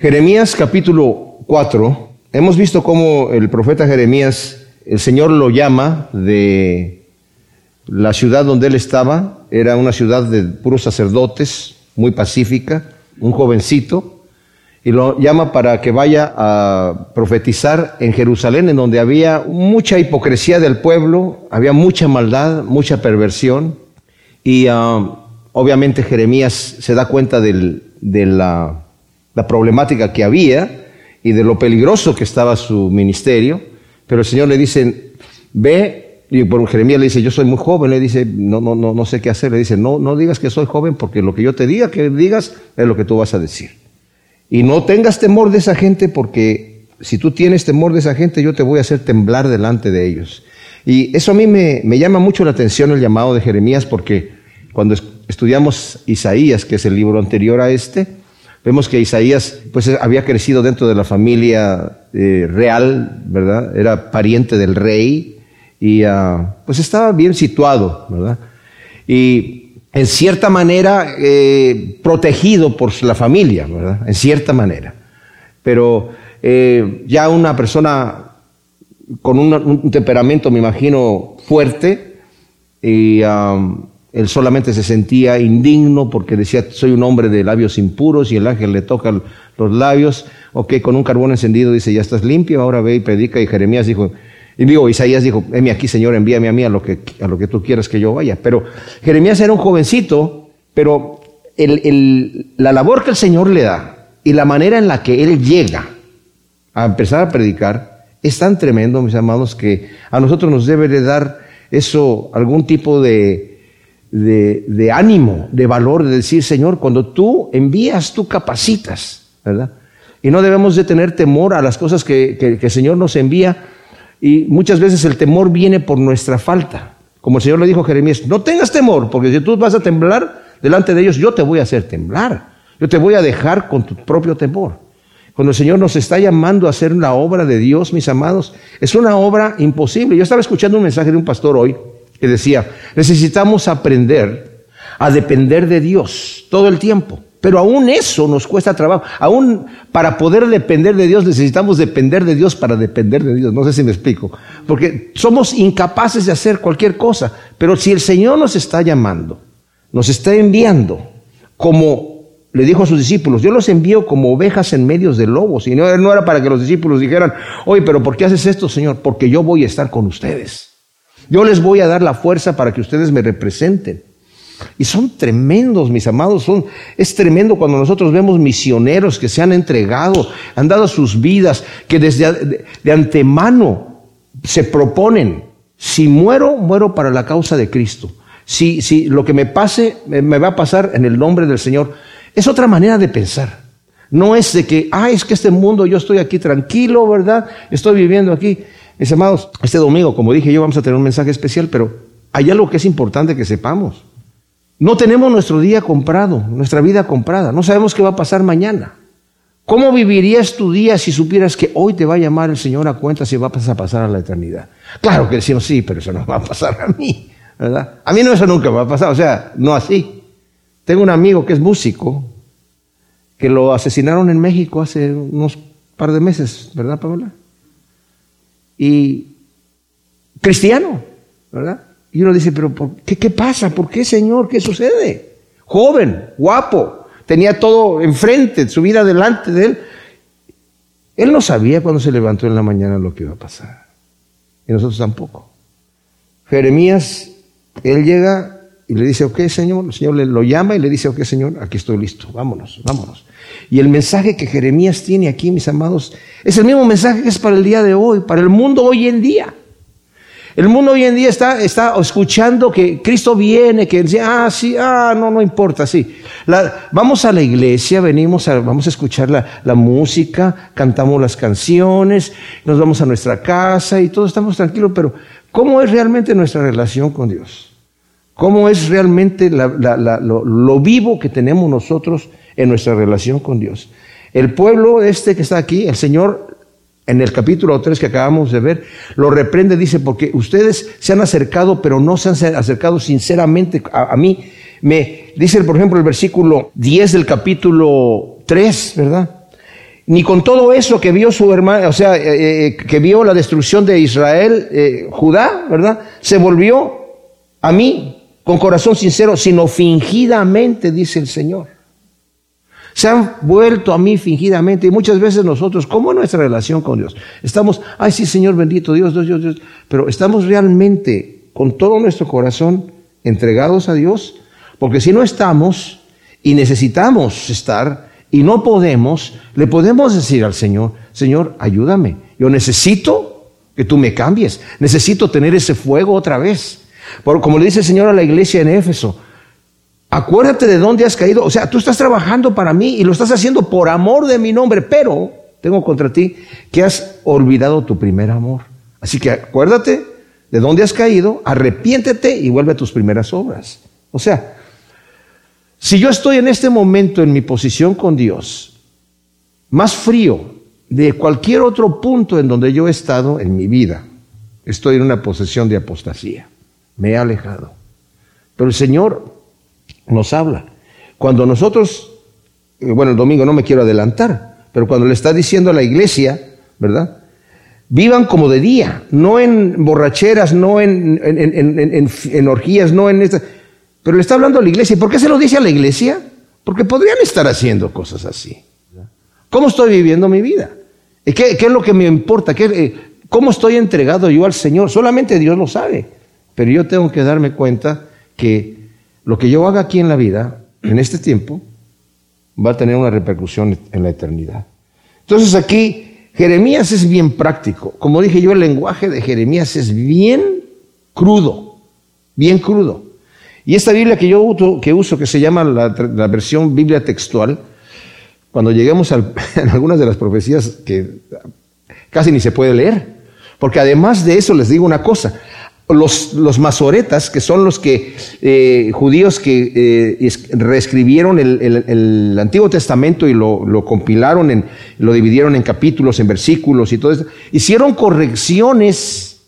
Jeremías capítulo 4, hemos visto cómo el profeta Jeremías, el Señor lo llama de la ciudad donde él estaba, era una ciudad de puros sacerdotes, muy pacífica, un jovencito, y lo llama para que vaya a profetizar en Jerusalén, en donde había mucha hipocresía del pueblo, había mucha maldad, mucha perversión, y ah, obviamente Jeremías se da cuenta de la la problemática que había y de lo peligroso que estaba su ministerio, pero el Señor le dice, ve, y por Jeremías le dice, yo soy muy joven, le dice, no, no, no, no sé qué hacer, le dice, no, no digas que soy joven porque lo que yo te diga que digas es lo que tú vas a decir. Y no tengas temor de esa gente porque si tú tienes temor de esa gente, yo te voy a hacer temblar delante de ellos. Y eso a mí me, me llama mucho la atención el llamado de Jeremías porque cuando estudiamos Isaías, que es el libro anterior a este, Vemos que Isaías pues había crecido dentro de la familia eh, real, ¿verdad? Era pariente del rey y ah, pues estaba bien situado, ¿verdad? Y en cierta manera eh, protegido por la familia, ¿verdad? En cierta manera. Pero eh, ya una persona con un, temperamento, me imagino, fuerte y ah, él solamente se sentía indigno porque decía, soy un hombre de labios impuros y el ángel le toca los labios. Ok, con un carbón encendido dice, ya estás limpio, ahora ve y predica. Y Jeremías dijo, y digo, Isaías dijo, heme aquí, Señor, envíame a mí a lo que, a lo que tú quieras que yo vaya. Pero Jeremías era un jovencito, pero la labor que el Señor le da y la manera en la que él llega a empezar a predicar es tan tremendo, mis amados, que a nosotros nos debe de dar eso algún tipo de de, ánimo, de valor, de decir, Señor, cuando tú envías, tú capacitas, ¿verdad? Y no debemos de tener temor a las cosas que, que, el Señor nos envía. Y muchas veces el temor viene por nuestra falta. Como el Señor le dijo a Jeremías, no tengas temor, porque si tú vas a temblar delante de ellos, yo te voy a hacer temblar. Yo te voy a dejar con tu propio temor. Cuando el Señor nos está llamando a hacer la obra de Dios, mis amados, es una obra imposible. Yo estaba escuchando un mensaje de un pastor hoy que decía, necesitamos aprender a depender de Dios todo el tiempo. Pero aún eso nos cuesta trabajo. Aún para poder depender de Dios necesitamos depender de Dios para depender de Dios. No sé si me explico. Porque somos incapaces de hacer cualquier cosa. Pero si el Señor nos está llamando, nos está enviando, como le dijo a sus discípulos, yo los envío como ovejas en medios de lobos. Y no era para que los discípulos dijeran, oye, pero ¿por qué haces esto, Señor? Porque yo voy a estar con ustedes. Yo les voy a dar la fuerza para que ustedes me representen. Y son tremendos, mis amados, son, es tremendo cuando nosotros vemos misioneros que se han entregado, han dado sus vidas, que desde de, antemano se proponen, si muero, muero para la causa de Cristo. Si, si lo que me pase, me va a pasar en el nombre del Señor. Es otra manera de pensar. No es de que, ah, es que este mundo yo estoy aquí tranquilo, ¿verdad? Estoy viviendo aquí. Mis amados, este domingo, como dije yo, vamos a tener un mensaje especial, pero hay algo que es importante que sepamos. No tenemos nuestro día comprado, nuestra vida comprada. No sabemos qué va a pasar mañana. ¿Cómo vivirías tu día si supieras que hoy te va a llamar el Señor a cuenta si vas a pasar a la eternidad? Claro que decimos sí, pero eso no va a pasar a mí, ¿verdad? A mí no eso nunca va a pasar, o sea, no así. Tengo un amigo que es músico, que lo asesinaron en México hace unos par de meses, ¿verdad, Paola? Y cristiano, ¿verdad? Y uno dice, pero qué, qué pasa? ¿Por qué, Señor? ¿Qué sucede? Joven, guapo, tenía todo enfrente, su vida delante de él. Él no sabía cuando se levantó en la mañana lo que iba a pasar. Y nosotros tampoco. Jeremías, él llega y le dice, ok, Señor, el Señor lo llama y le dice, ok, Señor, aquí estoy listo, vámonos, vámonos. Y el mensaje que Jeremías tiene aquí, mis amados, es el mismo mensaje que es para el día de hoy, para el mundo hoy en día. El mundo hoy en día está, está escuchando que Cristo viene, que dice, ah, sí, ah, no, no importa, sí. vamos a la iglesia, venimos a, vamos a escuchar la, la, música, cantamos las canciones, nos vamos a nuestra casa y todos estamos tranquilos, pero ¿cómo es realmente nuestra relación con Dios? ¿Cómo es realmente lo, vivo que tenemos nosotros en nuestra relación con Dios. El pueblo este que está aquí, el Señor en el capítulo 3 que acabamos de ver, lo reprende, dice, porque ustedes se han acercado, pero no se han acercado sinceramente a, mí. Me dice, por ejemplo, el versículo 10 del capítulo 3, ¿verdad? ni con todo eso que vio su hermano, o sea, eh, eh, que vio la destrucción de Israel, eh, Judá, ¿verdad? Se volvió a mí con corazón sincero, sino fingidamente, dice el Señor. Se han vuelto a mí fingidamente y muchas veces nosotros, ¿cómo es nuestra relación con Dios? Estamos, ay sí, Señor bendito, Dios, Dios, Dios, Dios, pero estamos realmente con todo nuestro corazón entregados a Dios, porque si no estamos y necesitamos estar y no podemos, le podemos decir al Señor, Señor, ayúdame, yo necesito que tú me cambies, necesito tener ese fuego otra vez. Como le dice el Señor a la iglesia en Éfeso, acuérdate de dónde has caído, o sea, tú estás trabajando para mí y lo estás haciendo por amor de mi nombre, pero tengo contra ti que has olvidado tu primer amor. Así que acuérdate de dónde has caído, arrepiéntete y vuelve a tus primeras obras. O sea, si yo estoy en este momento en mi posición con Dios, más frío de cualquier otro punto en donde yo he estado en mi vida, estoy en una posición de apostasía. Me he alejado. Pero el Señor nos habla. Cuando nosotros, eh, bueno, el domingo no me quiero adelantar, pero cuando le está diciendo a la iglesia, ¿verdad? Vivan como de día, no en borracheras, no en, en, orgías, no en esta. Pero le está hablando a la iglesia. ¿Y por qué se lo dice a la iglesia? Porque podrían estar haciendo cosas así. ¿Cómo estoy viviendo mi vida? ¿Qué, qué es lo que me importa? ¿Qué, eh, ¿Cómo estoy entregado yo al Señor? Solamente Dios lo sabe. Pero yo tengo que darme cuenta que lo que yo haga aquí en la vida, en este tiempo, va a tener una repercusión en la eternidad. Entonces aquí Jeremías es bien práctico. Como dije yo, el lenguaje de Jeremías es bien crudo, bien crudo. Y esta Biblia que yo uso, que, uso, que se llama la, versión Biblia textual, cuando lleguemos a algunas de las profecías que casi ni se puede leer, porque además de eso les digo una cosa, los, masoretas, que son los que eh, judíos que eh, reescribieron el, Antiguo Testamento y lo, compilaron, en, lo dividieron en capítulos, en versículos y todo eso, hicieron correcciones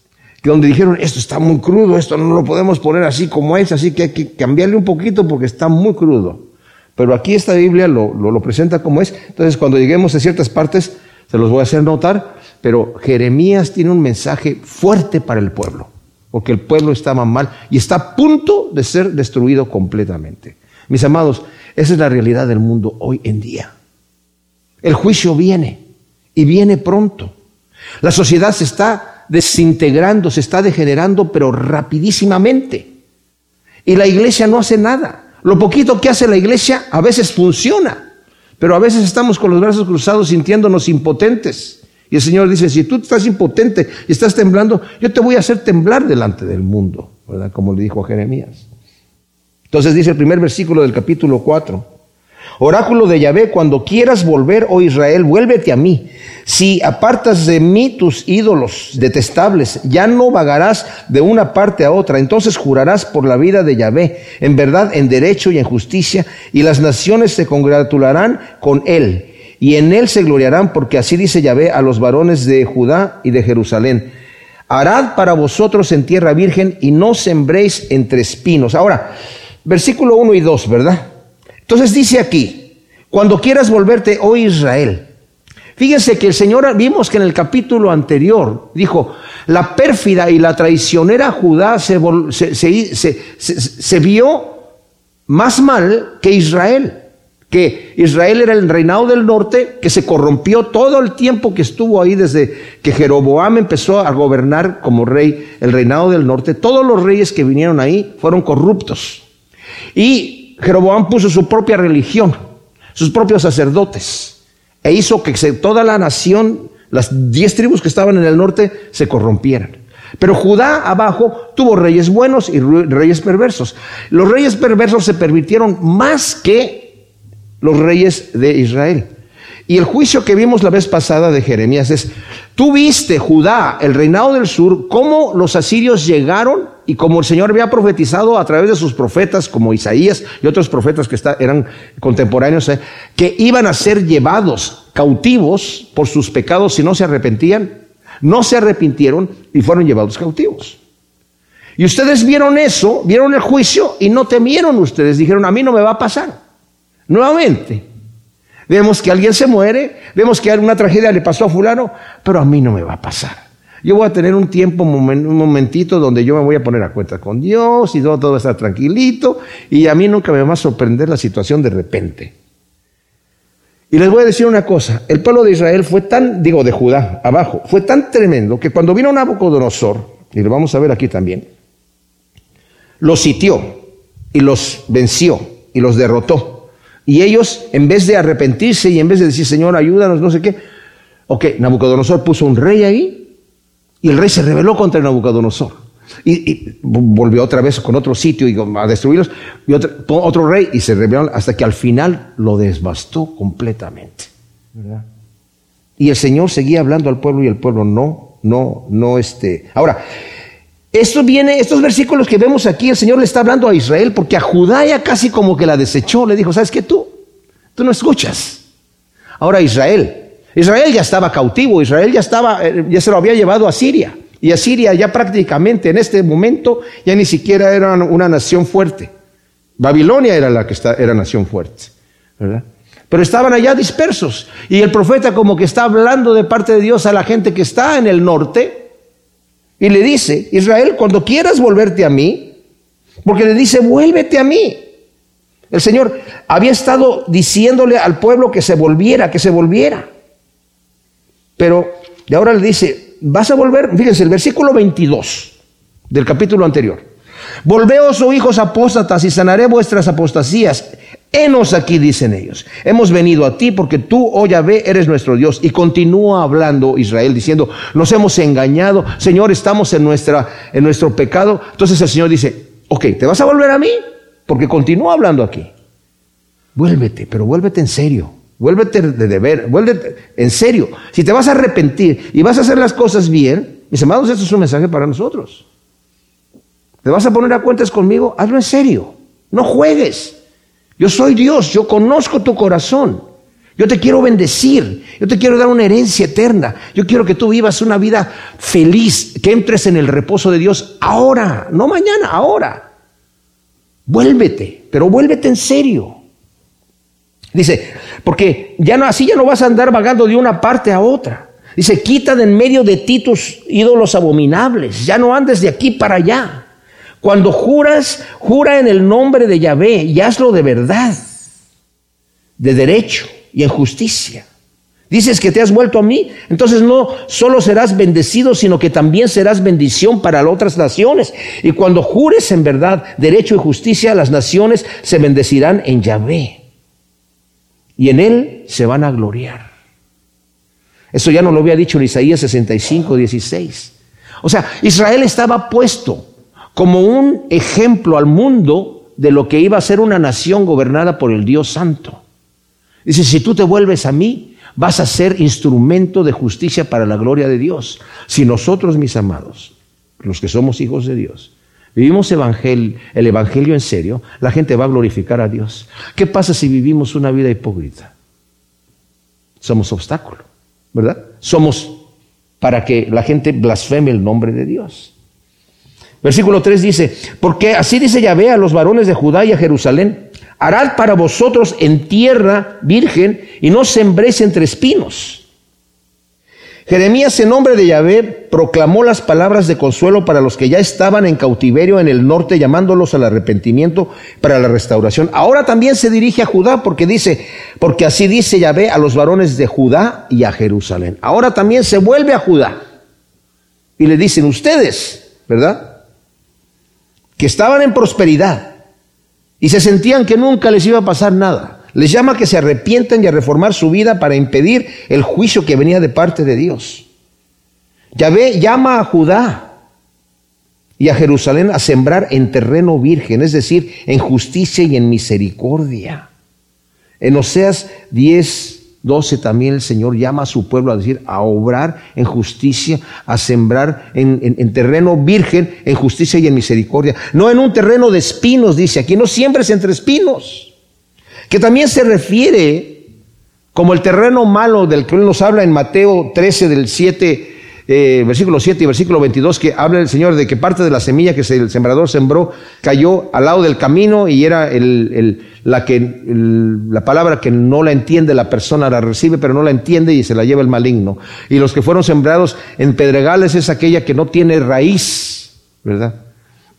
donde dijeron, esto está muy crudo, esto no lo podemos poner así como es, así que hay que cambiarle un poquito porque está muy crudo. Pero aquí esta Biblia lo, lo presenta como es. Entonces, cuando lleguemos a ciertas partes, se los voy a hacer notar, pero Jeremías tiene un mensaje fuerte para el pueblo porque el pueblo estaba mal y está a punto de ser destruido completamente. Mis amados, esa es la realidad del mundo hoy en día. El juicio viene y viene pronto. La sociedad se está desintegrando, se está degenerando, pero rapidísimamente. Y la iglesia no hace nada. Lo poquito que hace la iglesia a veces funciona, pero a veces estamos con los brazos cruzados sintiéndonos impotentes. Y el Señor dice, si tú estás impotente y estás temblando, yo te voy a hacer temblar delante del mundo, ¿verdad? Como le dijo a Jeremías. Entonces dice el primer versículo del capítulo 4. Oráculo de Yahvé, cuando quieras volver, oh Israel, vuélvete a mí. Si apartas de mí tus ídolos detestables, ya no vagarás de una parte a otra. Entonces jurarás por la vida de Yahvé, en verdad, en derecho y en justicia, y las naciones se congratularán con él y en él se gloriarán, porque así dice Yahvé a los varones de Judá y de Jerusalén. Harad para vosotros en tierra virgen y no sembréis entre espinos. Ahora, versículo 1 y 2, ¿verdad? Entonces dice aquí, cuando quieras volverte, oh Israel, Fíjense que el Señor, vimos que en el capítulo anterior dijo, la pérfida y la traicionera Judá se, se, se, vio más mal que Israel que Israel era el reinado del norte, que se corrompió todo el tiempo que estuvo ahí desde que Jeroboam empezó a gobernar como rey el reinado del norte. Todos los reyes que vinieron ahí fueron corruptos. Y Jeroboam puso su propia religión, sus propios sacerdotes, e hizo que toda la nación, las diez tribus que estaban en el norte, se corrompieran. Pero Judá abajo tuvo reyes buenos y reyes perversos. Los reyes perversos se permitieron más que los reyes de Israel. Y el juicio que vimos la vez pasada de Jeremías es, tú viste, Judá, el reinado del sur, cómo los asirios llegaron y como el Señor había profetizado a través de sus profetas, como Isaías y otros profetas que eran contemporáneos, eh, que iban a ser llevados cautivos por sus pecados si no se arrepentían. No se arrepintieron y fueron llevados cautivos. Y ustedes vieron eso, vieron el juicio y no temieron ustedes. Dijeron, a mí no me va a pasar. Nuevamente, Vemos que alguien se muere, vemos que una tragedia le pasó a fulano, pero a mí no me va a pasar. Yo voy a tener un tiempo, un momentito donde yo me voy a poner a cuenta con Dios y todo, todo va a estar tranquilito y a mí nunca me va a sorprender la situación de repente. Y les voy a decir una cosa, el pueblo de Israel fue tan, digo de Judá, abajo, fue tan tremendo que cuando vino Nabucodonosor, y lo vamos a ver aquí también, los sitió y los venció y los derrotó. Y ellos, en vez de arrepentirse y en vez de decir, Señor, ayúdanos, no sé qué, ok, Nabucodonosor puso un rey ahí y el rey se rebeló contra Nabucodonosor. Y, volvió otra vez con otro sitio y a destruirlos, y otro, otro rey, y se rebeló hasta que al final lo desbastó completamente. Y el Señor seguía hablando al pueblo y el pueblo no, no, no, este. Ahora, esto viene, estos versículos que vemos aquí, el Señor le está hablando a Israel porque a Judá ya casi como que la desechó, le dijo, ¿sabes qué tú? Tú no escuchas. Ahora Israel, Israel ya estaba cautivo, Israel ya estaba, eh, ya se lo había llevado a Siria. Y Asiria ya prácticamente en este momento ya ni siquiera era una nación fuerte. Babilonia era la que está, era nación fuerte, ¿verdad? Pero estaban allá dispersos. Y el profeta como que está hablando de parte de Dios a la gente que está en el norte. Y le dice, Israel, cuando quieras volverte a mí, porque le dice, vuélvete a mí. El Señor había estado diciéndole al pueblo que se volviera, que se volviera. Pero de ahora le dice, vas a volver, fíjense, el versículo 22 del capítulo anterior. Volveos, oh hijos apóstatas, y sanaré vuestras apostasías. Henos aquí, dicen ellos. Hemos venido a ti porque tú, oh Yahvé, eres nuestro Dios. Y continúa hablando Israel diciendo, nos hemos engañado, Señor, estamos en, nuestra, en nuestro pecado. Entonces el Señor dice, ok, ¿te vas a volver a mí? Porque continúa hablando aquí. Vuélvete, pero vuélvete en serio. Vuélvete de deber, vuélvete en serio. Si te vas a arrepentir y vas a hacer las cosas bien, mis amados, esto es un mensaje para nosotros. ¿Te vas a poner a cuentas conmigo? Hazlo en serio. No juegues. Yo soy Dios, yo conozco tu corazón. Yo te quiero bendecir, yo te quiero dar una herencia eterna. Yo quiero que tú vivas una vida feliz, que entres en el reposo de Dios ahora, no mañana, ahora. Vuélvete, pero vuélvete en serio. Dice, porque ya no, así ya no vas a andar vagando de una parte a otra. Dice, quita de en medio de ti tus ídolos abominables. Ya no andes de aquí para allá. Cuando juras, jura en el nombre de Yahvé y hazlo de verdad, de derecho y en justicia. Dices que te has vuelto a mí, entonces no solo serás bendecido, sino que también serás bendición para otras naciones. Y cuando jures en verdad, derecho y justicia, las naciones se bendecirán en Yahvé y en él se van a gloriar. Eso ya no lo había dicho en Isaías 65, 16. O sea, Israel estaba puesto como un ejemplo al mundo de lo que iba a ser una nación gobernada por el Dios Santo. Dice, si tú te vuelves a mí, vas a ser instrumento de justicia para la gloria de Dios. Si nosotros, mis amados, los que somos hijos de Dios, vivimos el Evangelio en serio, la gente va a glorificar a Dios. ¿Qué pasa si vivimos una vida hipócrita? Somos obstáculo, ¿verdad? Somos para que la gente blasfeme el nombre de Dios. Versículo 3 dice, porque así dice Yahvé a los varones de Judá y a Jerusalén, harad para vosotros en tierra virgen y no sembréis entre espinos Jeremías en nombre de Yahvé proclamó las palabras de consuelo para los que ya estaban en cautiverio en el norte, llamándolos al arrepentimiento para la restauración. Ahora también se dirige a Judá porque dice, porque así dice Yahvé a los varones de Judá y a Jerusalén. Ahora también se vuelve a Judá y le dicen ustedes, ¿verdad? Que estaban en prosperidad y se sentían que nunca les iba a pasar nada. Les llama a que se arrepientan y a reformar su vida para impedir el juicio que venía de parte de Dios. Yahvé llama a Judá y a Jerusalén a sembrar en terreno virgen, es decir, en justicia y en misericordia. En Oseas 10, 12 también el Señor llama a su pueblo a decir, a obrar en justicia, a sembrar en, en, terreno virgen, en justicia y en misericordia. No en un terreno de espinos, dice aquí, no siembres entre espinos que también se refiere como el terreno malo del que Él nos habla en Mateo 13 del 7, eh, versículo 7 y versículo 22, que habla el Señor de que parte de la semilla que el sembrador sembró cayó al lado del camino y era el, la, que, la palabra que no la entiende la persona la recibe, pero no la entiende y se la lleva el maligno. Y los que fueron sembrados en pedregales es aquella que no tiene raíz, ¿verdad?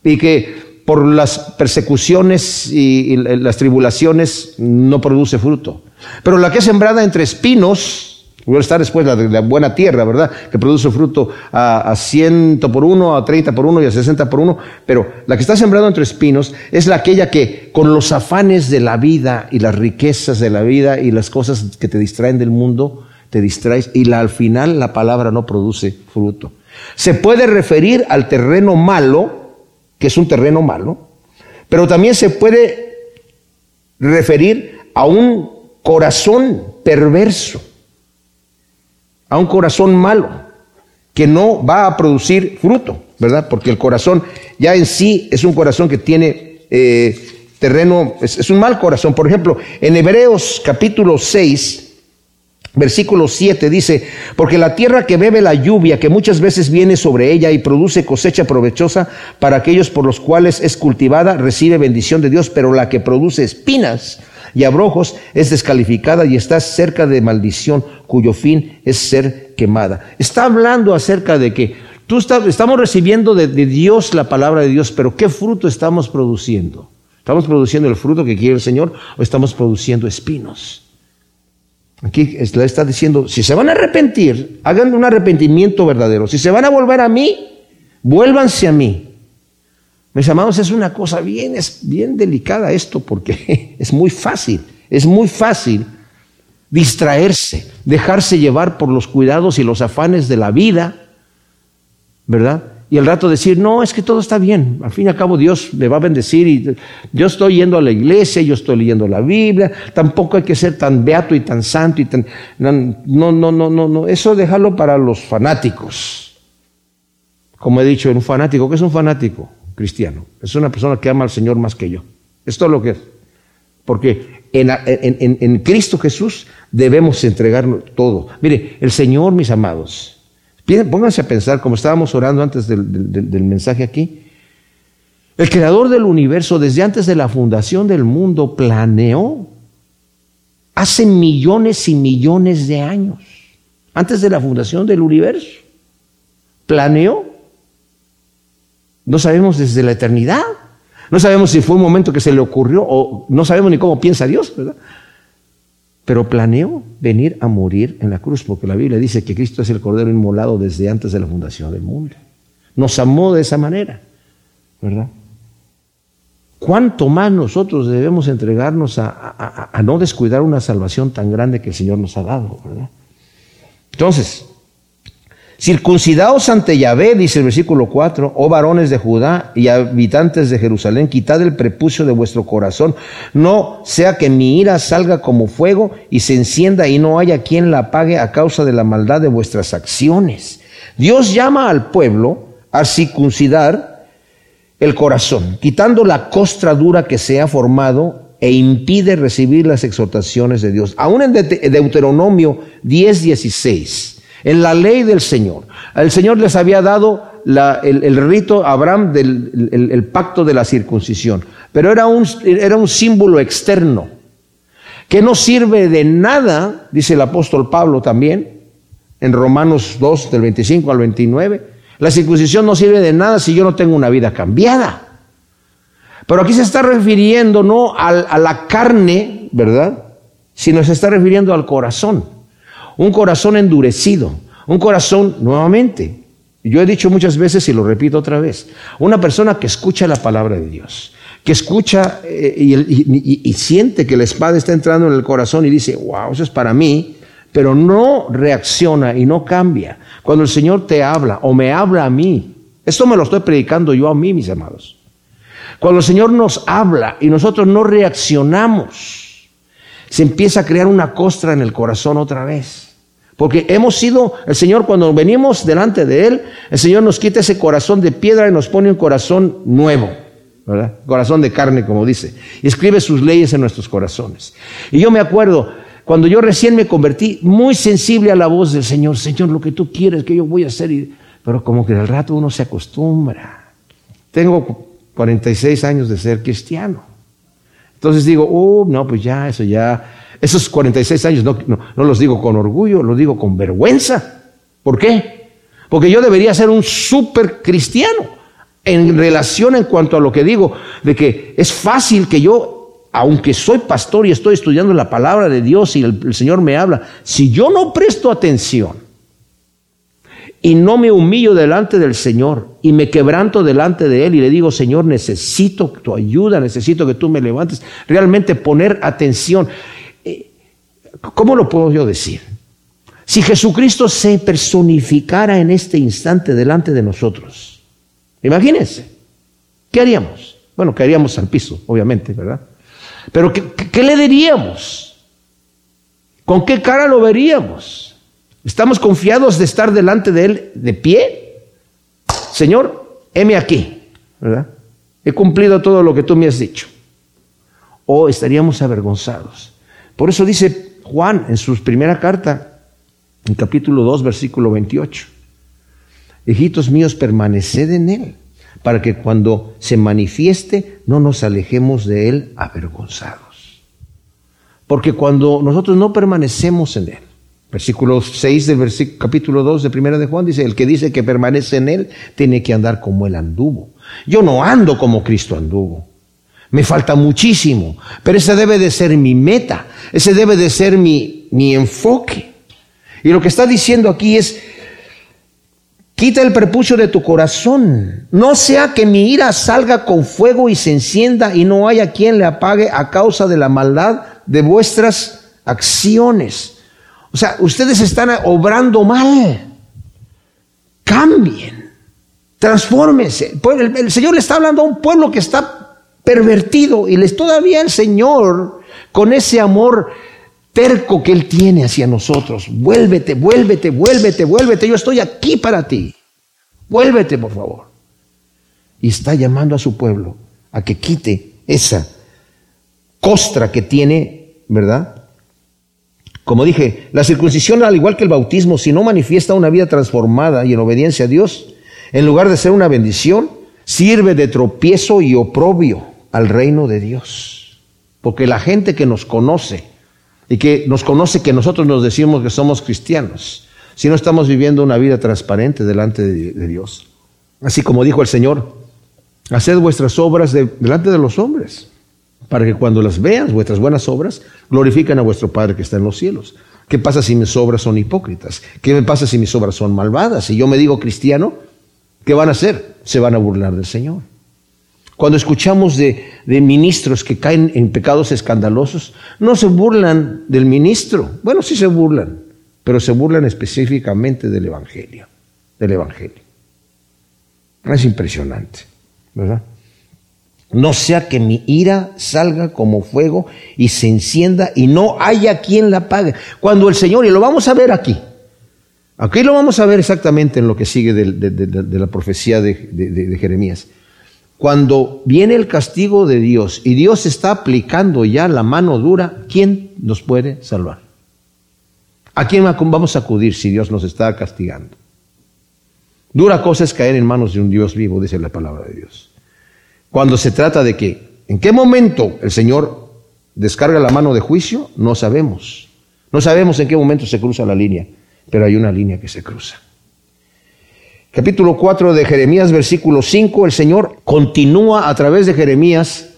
Y que por las persecuciones y, y las tribulaciones no produce fruto. Pero la que es sembrada entre espinos, Luego está después la, la buena tierra, ¿verdad? Que produce fruto a, a ciento por uno, a treinta por uno y a sesenta por uno. Pero la que está sembrada entre espinos es la aquella que con los afanes de la vida y las riquezas de la vida y las cosas que te distraen del mundo, te distraes y al final la palabra no produce fruto. Se puede referir al terreno malo, que es un terreno malo, pero también se puede referir a un corazón perverso a un corazón malo que no va a producir fruto, ¿verdad? Porque el corazón ya en sí es un corazón que tiene eh, terreno, es, es, un mal corazón. Por ejemplo, en Hebreos capítulo 6, versículo 7 dice, porque la tierra que bebe la lluvia, que muchas veces viene sobre ella y produce cosecha provechosa para aquellos por los cuales es cultivada, recibe bendición de Dios, pero la que produce espinas, y abrojos es descalificada y está cerca de maldición, cuyo fin es ser quemada. Está hablando acerca de que tú estamos recibiendo de, de Dios la palabra de Dios, pero ¿qué fruto estamos produciendo? ¿Estamos produciendo el fruto que quiere el Señor o estamos produciendo espinos? Aquí le está diciendo, si se van a arrepentir, hagan un arrepentimiento verdadero. Si se van a volver a mí, vuélvanse a mí. Mis amados, es una cosa bien, es bien delicada esto porque es muy fácil, es muy fácil distraerse, dejarse llevar por los cuidados y los afanes de la vida, ¿verdad? Y al rato decir, no, es que todo está bien, al fin y al cabo Dios me va a bendecir y yo estoy yendo a la iglesia, yo estoy leyendo la Biblia, tampoco hay que ser tan beato y tan santo y tan... No, no, no, no, no, eso dejarlo para los fanáticos. Como he dicho, un fanático, ¿qué es un fanático? Cristiano. Es una persona que ama al Señor más que yo. Es todo lo que es. Porque en, en, en Cristo Jesús debemos entregarnos todo. Mire, el Señor, mis amados, pónganse a pensar, como estábamos orando antes del, del mensaje aquí, el creador del universo, desde antes de la fundación del mundo, planeó hace millones y millones de años, antes de la fundación del universo, planeó no sabemos desde la eternidad. No sabemos si fue un momento que se le ocurrió o no sabemos ni cómo piensa Dios, ¿verdad? Pero planeó venir a morir en la cruz, porque la Biblia dice que Cristo es el Cordero inmolado desde antes de la fundación del mundo. Nos amó de esa manera, ¿verdad? ¿Cuánto más nosotros debemos entregarnos a, a, no descuidar una salvación tan grande que el Señor nos ha dado, ¿verdad? Entonces, Circuncidaos ante Yahvé, dice el versículo 4, oh varones de Judá y habitantes de Jerusalén, quitad el prepucio de vuestro corazón, no sea que mi ira salga como fuego y se encienda y no haya quien la apague a causa de la maldad de vuestras acciones. Dios llama al pueblo a circuncidar el corazón, quitando la costra dura que se ha formado e impide recibir las exhortaciones de Dios. Aún en Deuteronomio 10, 16 en la ley del Señor. El Señor les había dado el, rito a Abraham del el, pacto de la circuncisión, pero era un, era un símbolo externo que no sirve de nada, dice el apóstol Pablo también, en Romanos 2, del 25 al 29. La circuncisión no sirve de nada si yo no tengo una vida cambiada. Pero aquí se está refiriendo no a la carne, ¿verdad? Sino se está refiriendo al corazón un corazón endurecido, un corazón nuevamente. Yo he dicho muchas veces y lo repito otra vez, una persona que escucha la palabra de Dios, que escucha eh, y, siente que la espada está entrando en el corazón y dice, wow, eso es para mí, pero no reacciona y no cambia. Cuando el Señor te habla o me habla a mí, esto me lo estoy predicando yo a mí, mis amados. Cuando el Señor nos habla y nosotros no reaccionamos, se empieza a crear una costra en el corazón otra vez. Porque hemos sido, el Señor cuando venimos delante de Él, el Señor nos quita ese corazón de piedra y nos pone un corazón nuevo, ¿verdad? Corazón de carne, como dice. Y escribe sus leyes en nuestros corazones. Y yo me acuerdo, cuando yo recién me convertí, muy sensible a la voz del Señor, Señor, lo que tú quieres que yo voy a hacer. Pero como que al rato uno se acostumbra. Tengo 46 años de ser cristiano. Entonces digo, oh, no, pues ya, eso ya, esos 46 años no, no, no los digo con orgullo, los digo con vergüenza. ¿Por qué? Porque yo debería ser un súper cristiano en relación en cuanto a lo que digo, de que es fácil que yo, aunque soy pastor y estoy estudiando la palabra de Dios y el, el Señor me habla, si yo no presto atención y no me humillo delante del Señor y me quebranto delante de Él y le digo, Señor, necesito tu ayuda, necesito que tú me levantes, realmente poner atención. ¿Cómo lo puedo yo decir? Si Jesucristo se personificara en este instante delante de nosotros, imagínense, ¿qué haríamos? Bueno, caeríamos al piso, obviamente, ¿verdad? Pero ¿qué, qué le diríamos? ¿Con qué cara lo veríamos? ¿Estamos confiados de estar delante de Él de pie? Señor, heme aquí, ¿verdad? He cumplido todo lo que tú me has dicho. O estaríamos avergonzados. Por eso dice Juan en su primera carta, en capítulo 2, versículo 28. Hijitos míos, permaneced en Él, para que cuando se manifieste no nos alejemos de Él avergonzados. Porque cuando nosotros no permanecemos en Él, versículo 6 del versículo, capítulo 2 de primera de Juan dice, el que dice que permanece en Él tiene que andar como Él anduvo. Yo no ando como Cristo anduvo. Me falta muchísimo, pero esa debe de ser mi meta, ese debe de ser mi, mi enfoque. Y lo que está diciendo aquí es, quita el prepucio de tu corazón, no sea que mi ira salga con fuego y se encienda y no haya quien le apague a causa de la maldad de vuestras acciones. O sea, ustedes están obrando mal. Cambien, transfórmense. El, el Señor le está hablando a un pueblo que está pervertido y les todavía el Señor con ese amor terco que Él tiene hacia nosotros. Vuélvete, vuélvete, vuélvete, vuélvete. Yo estoy aquí para ti. Vuélvete, por favor. Y está llamando a su pueblo a que quite esa costra que tiene, ¿verdad? Como dije, la circuncisión, al igual que el bautismo, si no manifiesta una vida transformada y en obediencia a Dios, en lugar de ser una bendición, sirve de tropiezo y oprobio al reino de Dios. Porque la gente que nos conoce y que nos conoce que nosotros nos decimos que somos cristianos, si no estamos viviendo una vida transparente delante de, Dios. Así como dijo el Señor, haced vuestras obras de, delante de los hombres, para que cuando las vean, vuestras buenas obras, glorifiquen a vuestro Padre que está en los cielos. ¿Qué pasa si mis obras son hipócritas? ¿Qué me pasa si mis obras son malvadas? Si yo me digo cristiano, ¿qué van a hacer? Se van a burlar del Señor. Cuando escuchamos de, ministros que caen en pecados escandalosos, no se burlan del ministro. Bueno, sí se burlan, pero se burlan específicamente del Evangelio. Del Evangelio. Es impresionante, ¿verdad? No sea que mi ira salga como fuego y se encienda y no haya quien la pague. Cuando el Señor, y lo vamos a ver aquí, aquí lo vamos a ver exactamente en lo que sigue de la profecía de Jeremías. Cuando viene el castigo de Dios y Dios está aplicando ya la mano dura, ¿quién nos puede salvar? ¿A quién vamos a acudir si Dios nos está castigando? Dura cosa es caer en manos de un Dios vivo, dice la palabra de Dios. Cuando se trata de que, ¿en qué momento el Señor descarga la mano de juicio? No sabemos. No sabemos en qué momento se cruza la línea, pero hay una línea que se cruza capítulo 4 de Jeremías, versículo 5, el Señor continúa a través de Jeremías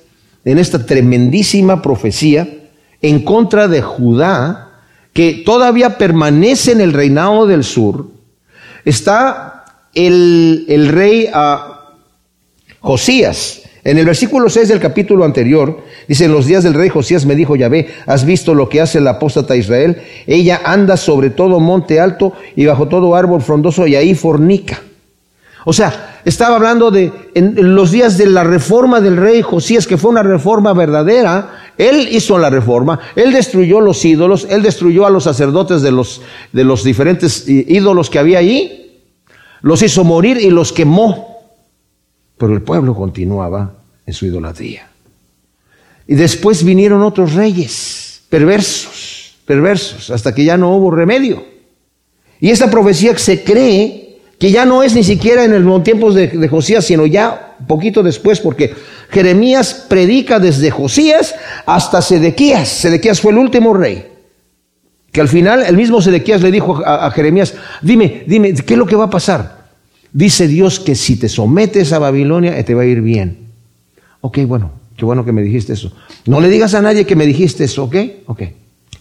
en esta tremendísima profecía en contra de Judá, que todavía permanece en el reinado del sur. Está el, el rey uh, Josías. En el versículo 6 del capítulo anterior, dice, en los días del rey Josías me dijo Yahvé, ¿has visto lo que hace la apóstata Israel? Ella anda sobre todo monte alto y bajo todo árbol frondoso y ahí fornica. O sea, estaba hablando de en los días de la reforma del rey Josías, que fue una reforma verdadera. Él hizo la reforma, él destruyó los ídolos, él destruyó a los sacerdotes de los, de los diferentes ídolos que había allí, los hizo morir y los quemó. Pero el pueblo continuaba en su idolatría. Y después vinieron otros reyes, perversos, perversos, hasta que ya no hubo remedio. Y esta profecía se cree que ya no es ni siquiera en los tiempos de, Josías, sino ya poquito después, porque Jeremías predica desde Josías hasta Sedequías. Sedequías fue el último rey. Que al final el mismo Sedequías le dijo a, a Jeremías, dime, dime, ¿qué es lo que va a pasar? Dice Dios que si te sometes a Babilonia te va a ir bien. Ok, bueno, qué bueno que me dijiste eso. No le digas a nadie que me dijiste eso, ¿ok? Ok.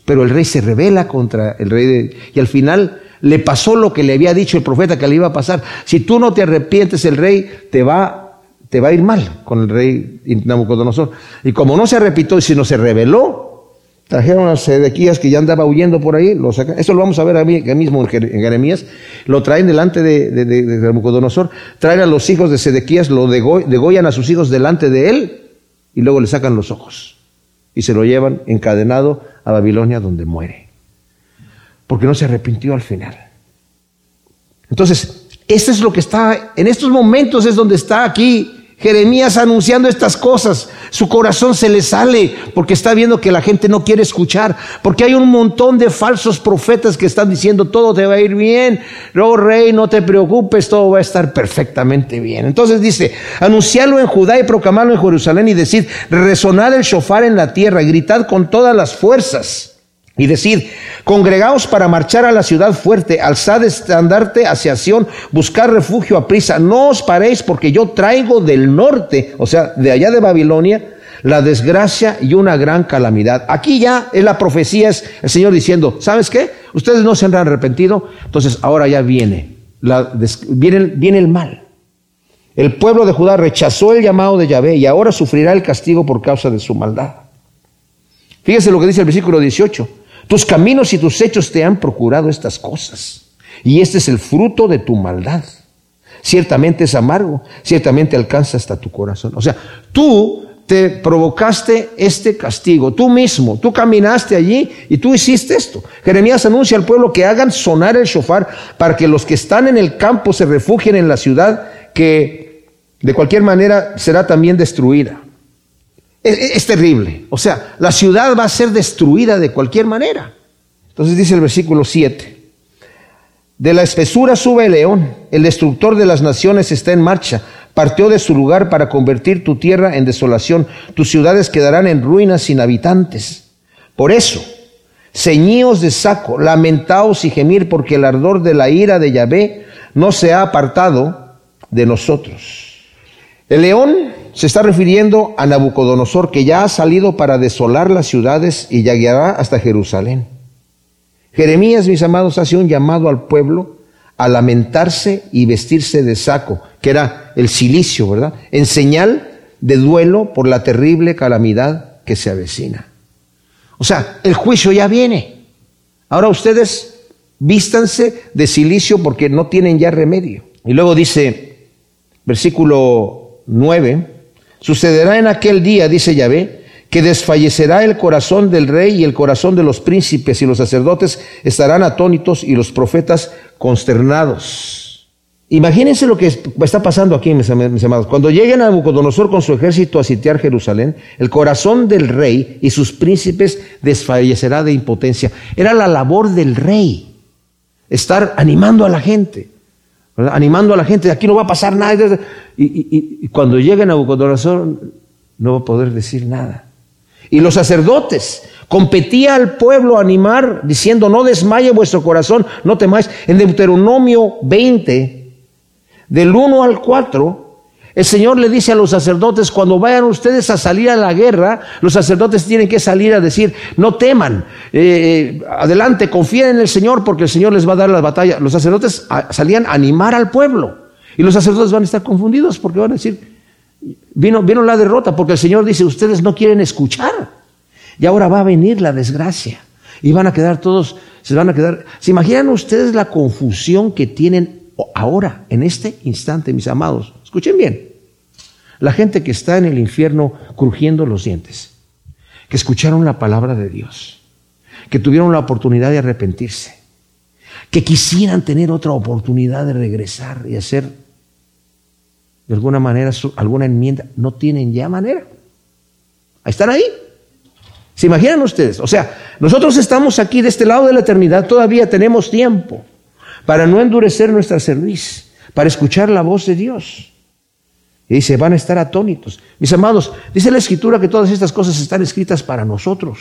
Pero el rey se revela contra el rey de, y al final le pasó lo que le había dicho el profeta que le iba a pasar. Si tú no te arrepientes, el rey te va, te va a ir mal con el rey Nabucodonosor. Y como no se arrepitó y sino se rebeló, trajeron a Sedequías que ya andaba huyendo por ahí, lo eso lo vamos a ver aquí mismo en Jeremías, lo traen delante de, de, Nabucodonosor, traen a los hijos de Sedequías, lo degollan a sus hijos delante de él y luego le sacan los ojos y se lo llevan encadenado a Babilonia donde muere porque no se arrepintió al final. Entonces, esto es lo que está, en estos momentos es donde está aquí Jeremías anunciando estas cosas. Su corazón se le sale porque está viendo que la gente no quiere escuchar, porque hay un montón de falsos profetas que están diciendo todo te va a ir bien, oh rey, no te preocupes, todo va a estar perfectamente bien. Entonces dice, anunciarlo en Judá y proclamarlo en Jerusalén y decir, resonar el shofar en la tierra gritad con todas las fuerzas. Y decir, congregaos para marchar a la ciudad fuerte, alzad estandarte hacia Sión, buscar refugio a prisa, no os paréis porque yo traigo del norte, o sea, de allá de Babilonia, la desgracia y una gran calamidad. Aquí ya es la profecía, es el Señor diciendo, ¿sabes qué? Ustedes no se han arrepentido, entonces ahora ya viene, la, viene, viene el mal. El pueblo de Judá rechazó el llamado de Yahvé y ahora sufrirá el castigo por causa de su maldad. Fíjese lo que dice el versículo 18. Tus caminos y tus hechos te han procurado estas cosas. Y este es el fruto de tu maldad. Ciertamente es amargo, ciertamente alcanza hasta tu corazón. O sea, tú te provocaste este castigo, tú mismo, tú caminaste allí y tú hiciste esto. Jeremías anuncia al pueblo que hagan sonar el shofar para que los que están en el campo se refugien en la ciudad que de cualquier manera será también destruida. Es, terrible. O sea, la ciudad va a ser destruida de cualquier manera. Entonces dice el versículo 7. De la espesura sube el león, el destructor de las naciones está en marcha, partió de su lugar para convertir tu tierra en desolación, tus ciudades quedarán en ruinas sin habitantes. Por eso, ceñíos de saco, lamentaos y gemir, porque el ardor de la ira de Yahvé no se ha apartado de nosotros. El león se está refiriendo a Nabucodonosor que ya ha salido para desolar las ciudades y llegará hasta Jerusalén. Jeremías, mis amados, hace un llamado al pueblo a lamentarse y vestirse de saco, que era el silicio, ¿verdad? En señal de duelo por la terrible calamidad que se avecina. O sea, el juicio ya viene. Ahora ustedes vístanse de silicio porque no tienen ya remedio. Y luego dice, versículo 9, Sucederá en aquel día, dice Yahvé, que desfallecerá el corazón del rey y el corazón de los príncipes y los sacerdotes estarán atónitos y los profetas consternados. Imagínense lo que está pasando aquí, mis, amados. Cuando lleguen a Nabucodonosor con su ejército a sitiar Jerusalén, el corazón del rey y sus príncipes desfallecerá de impotencia. Era la labor del rey, estar animando a la gente animando a la gente, aquí no va a pasar nada. Y, cuando llegue Nabucodonosor, no va a poder decir nada. Y los sacerdotes, competía al pueblo a animar, diciendo, no desmaye vuestro corazón, no temáis. En Deuteronomio 20, del 1 al 4, el Señor le dice a los sacerdotes, cuando vayan ustedes a salir a la guerra, los sacerdotes tienen que salir a decir, no teman, eh, eh, adelante, confíen en el Señor porque el Señor les va a dar la batalla. Los sacerdotes salían a animar al pueblo. Y los sacerdotes van a estar confundidos porque van a decir, vino la derrota porque el Señor dice, ustedes no quieren escuchar. Y ahora va a venir la desgracia. Y van a quedar todos, se van a quedar, ¿se imaginan ustedes la confusión que tienen ahora, en este instante, mis amados? Escuchen bien. La gente que está en el infierno crujiendo los dientes, que escucharon la palabra de Dios, que tuvieron la oportunidad de arrepentirse, que quisieran tener otra oportunidad de regresar y hacer de alguna manera alguna enmienda, no tienen ya manera. Están ahí. ¿Se imaginan ustedes? O sea, nosotros estamos aquí de este lado de la eternidad, todavía tenemos tiempo para no endurecer nuestra cerviz, para escuchar la voz de Dios. Y dice, van a estar atónitos. Mis amados, dice la escritura que todas estas cosas están escritas para nosotros,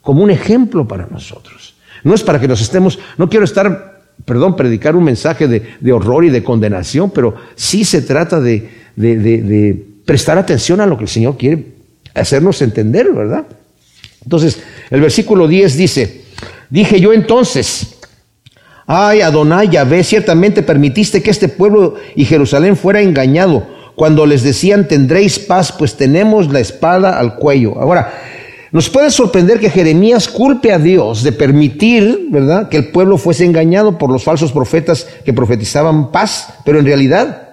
como un ejemplo para nosotros. No es para que nos estemos, no quiero estar, perdón, predicar un mensaje de, horror y de condenación, pero sí se trata de, de prestar atención a lo que el Señor quiere hacernos entender, ¿verdad? Entonces, el versículo 10 dice, dije yo entonces, ay Adonai Yahvé, ciertamente permitiste que este pueblo y Jerusalén fuera engañado cuando les decían tendréis paz, pues tenemos la espada al cuello. Ahora, nos puede sorprender que Jeremías culpe a Dios de permitir, ¿verdad?, que el pueblo fuese engañado por los falsos profetas que profetizaban paz, pero en realidad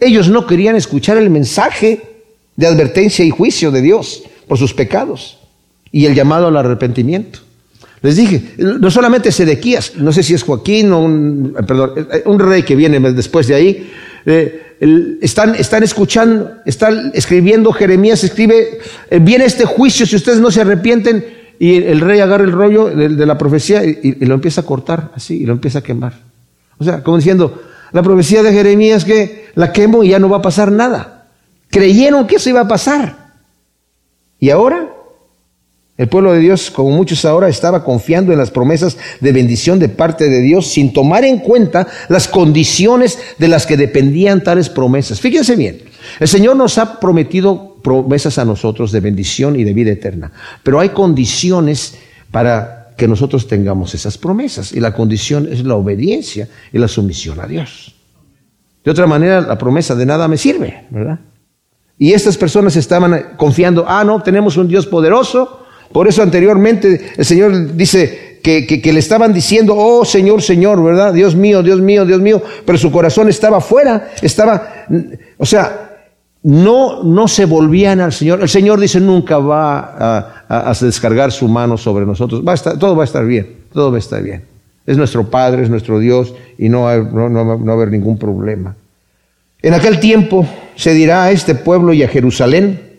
ellos no querían escuchar el mensaje de advertencia y juicio de Dios por sus pecados y el llamado al arrepentimiento. Les dije, no solamente Sedequías, no sé si es Joaquín o un, perdón, un rey que viene después de ahí, eh, están, escuchando, están escribiendo, Jeremías escribe, eh, viene este juicio si ustedes no se arrepienten, y el rey agarra el rollo de, la profecía y, lo empieza a cortar así, y lo empieza a quemar. O sea, como diciendo, la profecía de Jeremías que la quemo y ya no va a pasar nada. Creyeron que eso iba a pasar. Y ahora el pueblo de Dios, como muchos ahora, estaba confiando en las promesas de bendición de parte de Dios sin tomar en cuenta las condiciones de las que dependían tales promesas. Fíjense bien, el Señor nos ha prometido promesas a nosotros de bendición y de vida eterna, pero hay condiciones para que nosotros tengamos esas promesas y la condición es la obediencia y la sumisión a Dios. De otra manera, la promesa de nada me sirve, ¿verdad? Y estas personas estaban confiando, ah, no, tenemos un Dios poderoso, por eso anteriormente el Señor dice que, le estaban diciendo, oh Señor, Señor, ¿verdad? Dios mío, Dios mío, Dios mío, pero su corazón estaba fuera, estaba, o sea, no, no se volvían al Señor. El Señor dice, nunca va a, descargar su mano sobre nosotros. Va a estar, todo va a estar bien, todo va a estar bien. Es nuestro Padre, es nuestro Dios y no, no, no va a haber ningún problema. En aquel tiempo se dirá a este pueblo y a Jerusalén,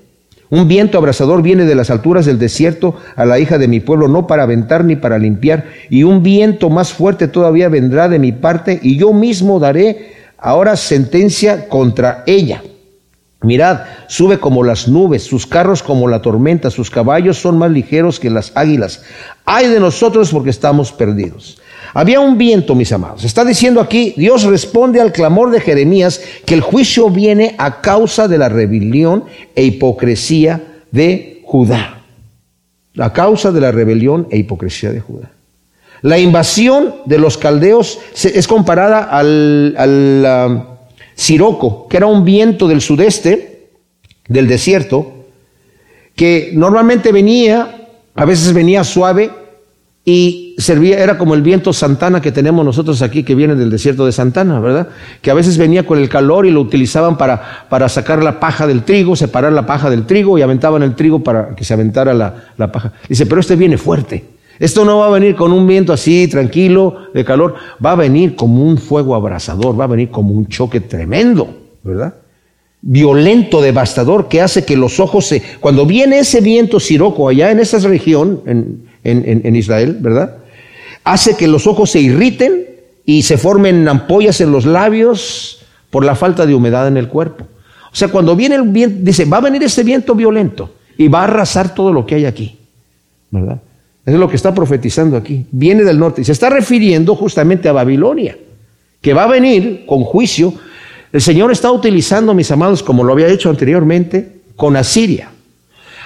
un viento abrasador viene de las alturas del desierto a la hija de mi pueblo, no para aventar ni para limpiar, y un viento más fuerte todavía vendrá de mi parte, y yo mismo daré ahora sentencia contra ella. Mirad, sube como las nubes, sus carros como la tormenta, sus caballos son más ligeros que las águilas. Ay de nosotros porque estamos perdidos. Había un viento, mis amados. Está diciendo aquí, Dios responde al clamor de Jeremías que el juicio viene a causa de la rebelión e hipocresía de Judá. A causa de la rebelión e hipocresía de Judá. La invasión de los caldeos es comparada al, um, siroco, que era un viento del sudeste, del desierto, que normalmente venía, a veces venía suave, y servía, era como el viento Santana que tenemos nosotros aquí, que viene del desierto de Santana, ¿verdad? Que a veces venía con el calor y lo utilizaban para, para sacar la paja del trigo, separar la paja del trigo y aventaban el trigo para que se aventara la, la paja. Dice, pero este viene fuerte. Esto no va a venir con un viento así, tranquilo, de calor, va a venir como un fuego abrasador, va a venir como un choque tremendo, ¿verdad? violento, devastador, que hace que los ojos se... Cuando viene ese viento siroco allá en esa región, en, en, Israel, ¿verdad? Hace que los ojos se irriten y se formen ampollas en los labios por la falta de humedad en el cuerpo. O sea, cuando viene el viento, dice, va a venir este viento violento y va a arrasar todo lo que hay aquí, ¿verdad? Eso es lo que está profetizando aquí. Viene del norte y se está refiriendo justamente a Babilonia, que va a venir con juicio. El Señor está utilizando, mis amados, como lo había hecho anteriormente, con Asiria.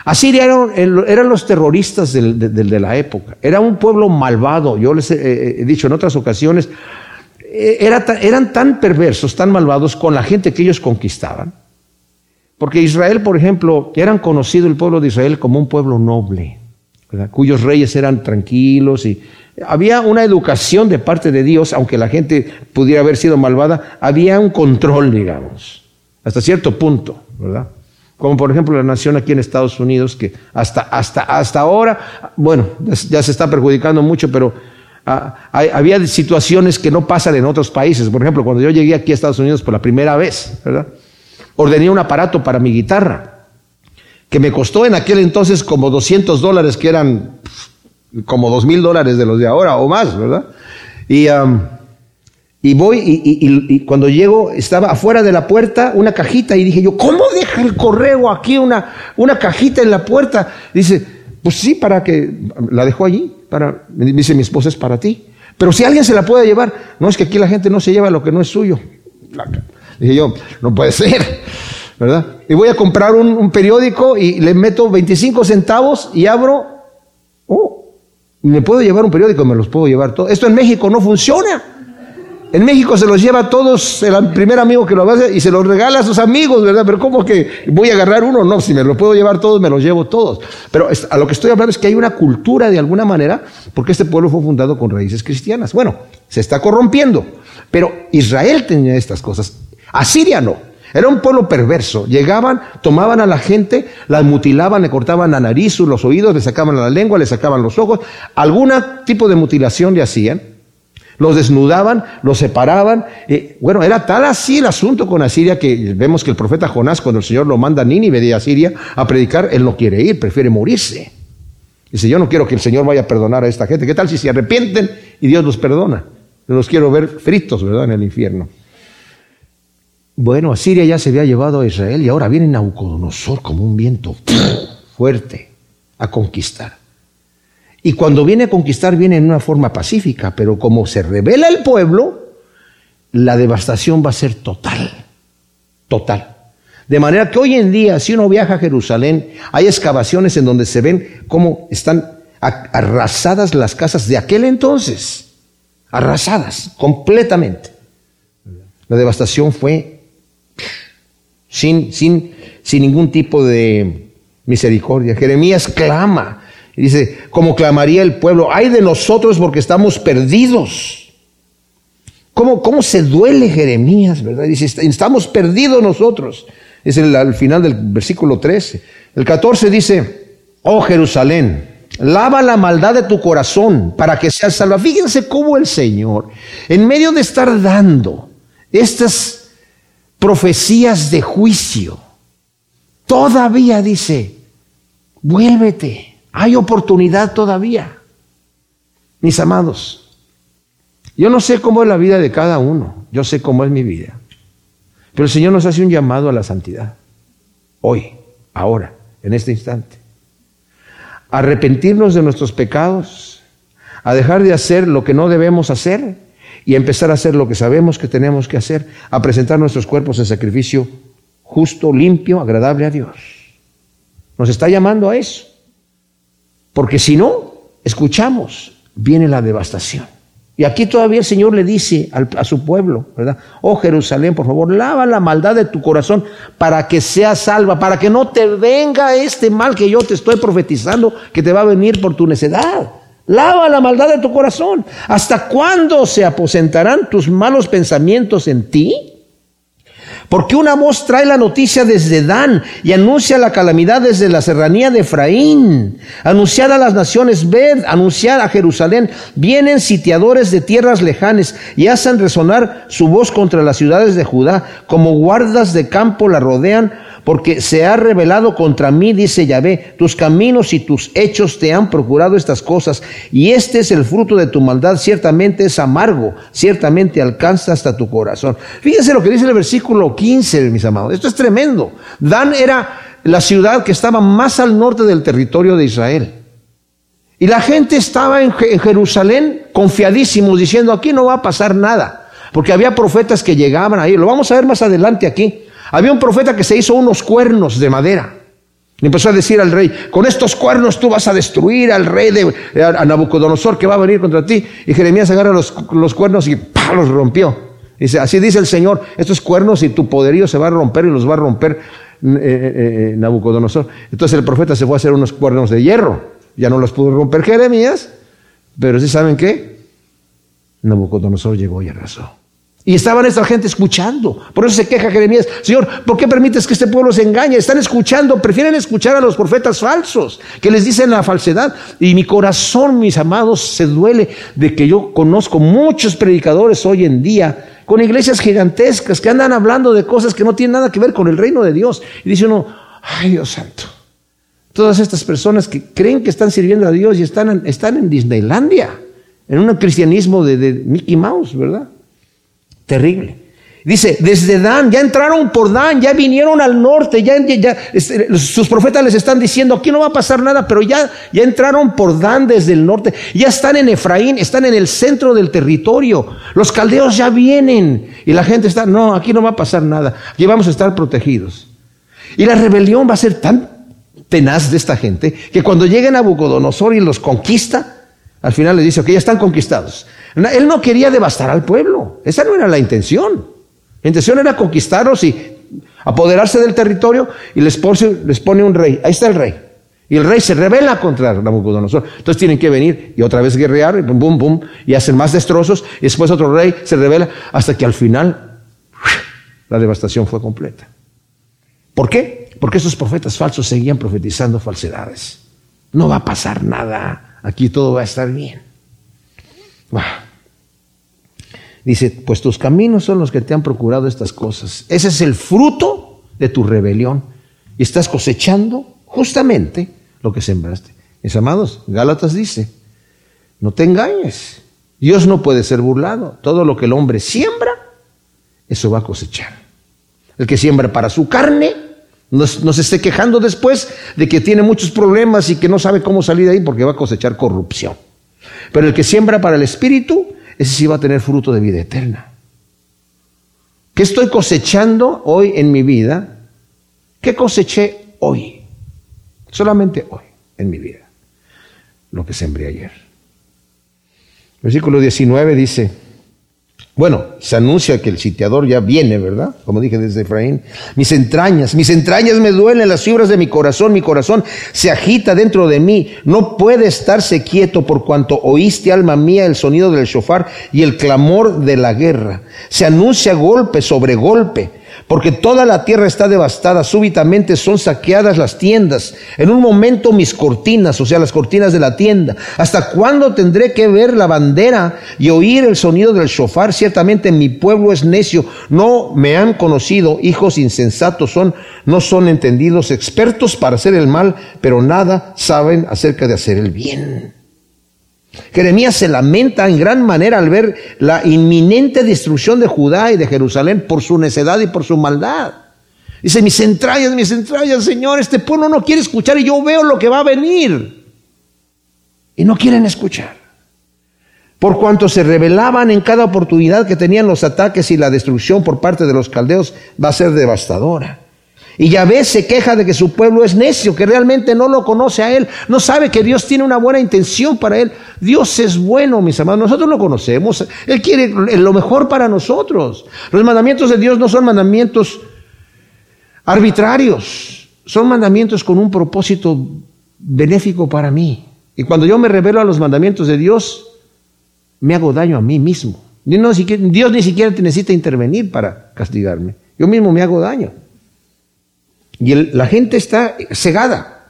Asiria eran, los terroristas de, la época. Era un pueblo malvado. Yo les he, dicho en otras ocasiones, eh, eran tan perversos, tan malvados con la gente que ellos conquistaban. Porque Israel, por ejemplo, eran conocido el pueblo de Israel como un pueblo noble, cuyos reyes eran tranquilos y había una educación de parte de Dios, aunque la gente pudiera haber sido malvada, había un control, digamos, hasta cierto punto, ¿verdad? Como por ejemplo la nación aquí en Estados Unidos, que hasta, hasta, hasta ahora, bueno, ya se está perjudicando mucho, pero ah, había situaciones que no pasan en otros países. Por ejemplo, cuando yo llegué aquí a Estados Unidos por la primera vez, ¿verdad? Ordené un aparato para mi guitarra, que me costó en aquel entonces como 200 dólares, que eran como 2 mil dólares de los de ahora o más, ¿verdad? Y Y voy y, cuando llego estaba afuera de la puerta una cajita y dije yo, ¿cómo deja el correo aquí una, una cajita en la puerta? Dice, pues sí, para que la dejó allí, para, dice mi esposa es para ti. Pero si alguien se la puede llevar, no es que aquí la gente no se lleva lo que no es suyo. Dije yo, no puede ser, ¿verdad? Y voy a comprar un, periódico y le meto 25 centavos y abro, oh, me puedo llevar un periódico, me los puedo llevar todos. Esto en México no funciona. En México se los lleva a todos el primer amigo que lo hace y se los regala a sus amigos, ¿verdad? Pero ¿cómo que voy a agarrar uno? No, si me lo puedo llevar todos, me los llevo todos. Pero a lo que estoy hablando es que hay una cultura de alguna manera, porque este pueblo fue fundado con raíces cristianas. Bueno, se está corrompiendo. Pero Israel tenía estas cosas. Asiria no. Era un pueblo perverso. Llegaban, tomaban a la gente, la mutilaban, le cortaban la nariz, los oídos, le sacaban la lengua, le sacaban los ojos. Algún tipo de mutilación le hacían los desnudaban, los separaban. bueno, era tal así el asunto con Asiria que vemos que el profeta Jonás, cuando el Señor lo manda a Nínive de Asiria a predicar, él no quiere ir, prefiere morirse. Dice, yo no quiero que el Señor vaya a perdonar a esta gente. ¿Qué tal si se arrepienten y Dios los perdona? Los quiero ver fritos, ¿verdad?, en el infierno. Bueno, Asiria ya se había llevado a Israel y ahora viene Naucodonosor como un viento fuerte a conquistar. Y cuando viene a conquistar viene en una forma pacífica, pero como se revela el pueblo, la devastación va a ser total, total. De manera que hoy en día, si uno viaja a Jerusalén, hay excavaciones en donde se ven cómo están arrasadas las casas de aquel entonces, arrasadas completamente. La devastación fue sin, sin, sin ningún tipo de misericordia. Jeremías clama y dice, como clamaría el pueblo, ay de nosotros porque estamos perdidos. ¿Cómo, cómo se duele Jeremías, verdad? Dice, estamos perdidos nosotros. Es el, al final del versículo 13. El 14 dice, oh Jerusalén, lava la maldad de tu corazón para que seas salva. Fíjense cómo el Señor, en medio de estar dando estas profecías de juicio, todavía dice, vuélvete hay oportunidad todavía. Mis amados, yo no sé cómo es la vida de cada uno, yo sé cómo es mi vida. Pero el Señor nos hace un llamado a la santidad. Hoy, ahora, en este instante. Arrepentirnos de nuestros pecados, a dejar de hacer lo que no debemos hacer y empezar a hacer lo que sabemos que tenemos que hacer, a presentar nuestros cuerpos en sacrificio justo, limpio, agradable a Dios. Nos está llamando a eso. Porque si no, escuchamos, viene la devastación. Y aquí todavía el Señor le dice a su pueblo, ¿verdad? Oh Jerusalén, por favor, lava la maldad de tu corazón para que seas salva, para que no te venga este mal que yo te estoy profetizando que te va a venir por tu necedad. Lava la maldad de tu corazón. ¿Hasta cuándo se aposentarán tus malos pensamientos en ti? Porque una voz trae la noticia desde Dan y anuncia la calamidad desde la serranía de Efraín. Anunciar a las naciones, ved, anunciar a Jerusalén. Vienen sitiadores de tierras lejanas y hacen resonar su voz contra las ciudades de Judá. Como guardas de campo la rodean porque se ha revelado contra mí, dice Yahvé, tus caminos y tus hechos te han procurado estas cosas, y este es el fruto de tu maldad, ciertamente es amargo, ciertamente alcanza hasta tu corazón. Fíjense lo que dice el versículo 15, mis amados, esto es tremendo. Dan era la ciudad que estaba más al norte del territorio de Israel. Y la gente estaba en Jerusalén confiadísimos, diciendo, aquí no va a pasar nada, porque había profetas que llegaban ahí, lo vamos a ver más adelante aquí. Había un profeta que se hizo unos cuernos de madera. Y empezó a decir al rey, con estos cuernos tú vas a destruir al rey de a Nabucodonosor que va a venir contra ti. Y Jeremías agarra los, cuernos y los rompió. Dice, así dice el Señor, estos cuernos y tu poderío se va a romper y los va a romper eh, eh, eh, Nabucodonosor. Entonces el profeta se fue a hacer unos cuernos de hierro. Ya no los pudo romper Jeremías, pero ¿sí saben qué? Nabucodonosor llegó y arrasó. Y estaban esta gente escuchando. Por eso se queja Jeremías, Señor, ¿por qué permites que este pueblo se engañe? Están escuchando, prefieren escuchar a los profetas falsos, que les dicen la falsedad. Y mi corazón, mis amados, se duele de que yo conozco muchos predicadores hoy en día con iglesias gigantescas que andan hablando de cosas que no tienen nada que ver con el reino de Dios. Y dice uno, ay Dios santo, todas estas personas que creen que están sirviendo a Dios y están, están en Disneylandia, en un cristianismo de Mickey Mouse, ¿verdad? Terrible. Dice, desde Dan, ya entraron por Dan, ya vinieron al norte, ya, ya este, sus profetas les están diciendo, aquí no va a pasar nada, pero ya, ya entraron por Dan desde el norte, ya están en Efraín, están en el centro del territorio, los caldeos ya vienen y la gente está, no, aquí no va a pasar nada, aquí vamos a estar protegidos. Y la rebelión va a ser tan tenaz de esta gente que cuando lleguen a Bucodonosor y los conquista, al final les dice, ok, ya están conquistados. Él no quería devastar al pueblo, esa no era la intención. La intención era conquistarlos y apoderarse del territorio y les pone, un rey. Ahí está el rey. Y el rey se revela contra Nabucodonosor. Entonces tienen que venir y otra vez guerrear, y pum, pum, y hacen más destrozos. Y después otro rey se revela hasta que al final la devastación fue completa. ¿Por qué? Porque esos profetas falsos seguían profetizando falsedades. No va a pasar nada. Aquí todo va a estar bien. Dice, pues tus caminos son los que te han procurado estas cosas. Ese es el fruto de tu rebelión. Y estás cosechando justamente lo que sembraste. Mis amados, Gálatas dice, no te engañes. Dios no puede ser burlado. Todo lo que el hombre siembra, eso va a cosechar. El que siembra para su carne, no, se esté quejando después de que tiene muchos problemas y que no sabe cómo salir de ahí porque va a cosechar corrupción. Pero el que siembra para el espíritu, ese sí va a tener fruto de vida eterna. ¿Qué estoy cosechando hoy en mi vida? ¿Qué coseché hoy? Solamente hoy en mi vida. Lo que sembré ayer. Versículo 19 dice, bueno, se anuncia que el sitiador ya viene, ¿verdad? Como dije desde Efraín. Mis entrañas, mis entrañas me duelen, las fibras de mi corazón, mi corazón se agita dentro de mí. No puede estarse quieto por cuanto oíste, alma mía, el sonido del shofar y el clamor de la guerra. Se anuncia golpe sobre golpe porque toda la tierra está devastada, súbitamente son saqueadas las tiendas, en un momento mis cortinas, o sea, las cortinas de la tienda. ¿Hasta cuándo tendré que ver la bandera y oír el sonido del shofar? Ciertamente mi pueblo es necio, no me han conocido, hijos insensatos son, no son entendidos, expertos para hacer el mal, pero nada saben acerca de hacer el bien. Jeremías se lamenta en gran manera al ver la inminente destrucción de Judá y de Jerusalén por su necedad y por su maldad. Dice, mis entrañas, mis entrañas, Señor, este pueblo no quiere escuchar y yo veo lo que va a venir. Y no quieren escuchar. Por cuanto se revelaban en cada oportunidad que tenían los ataques y la destrucción por parte de los caldeos, va a ser devastadora. Y Yahvé se queja de que su pueblo es necio, que realmente no lo conoce a él, no sabe que Dios tiene una buena intención para él. Dios es bueno, mis amados, nosotros lo conocemos, Él quiere lo mejor para nosotros. Los mandamientos de Dios no son mandamientos arbitrarios, son mandamientos con un propósito benéfico para mí. Y cuando yo me revelo a los mandamientos de Dios, me hago daño a mí mismo. Dios ni siquiera necesita intervenir para castigarme. Yo mismo me hago daño. Y la gente está cegada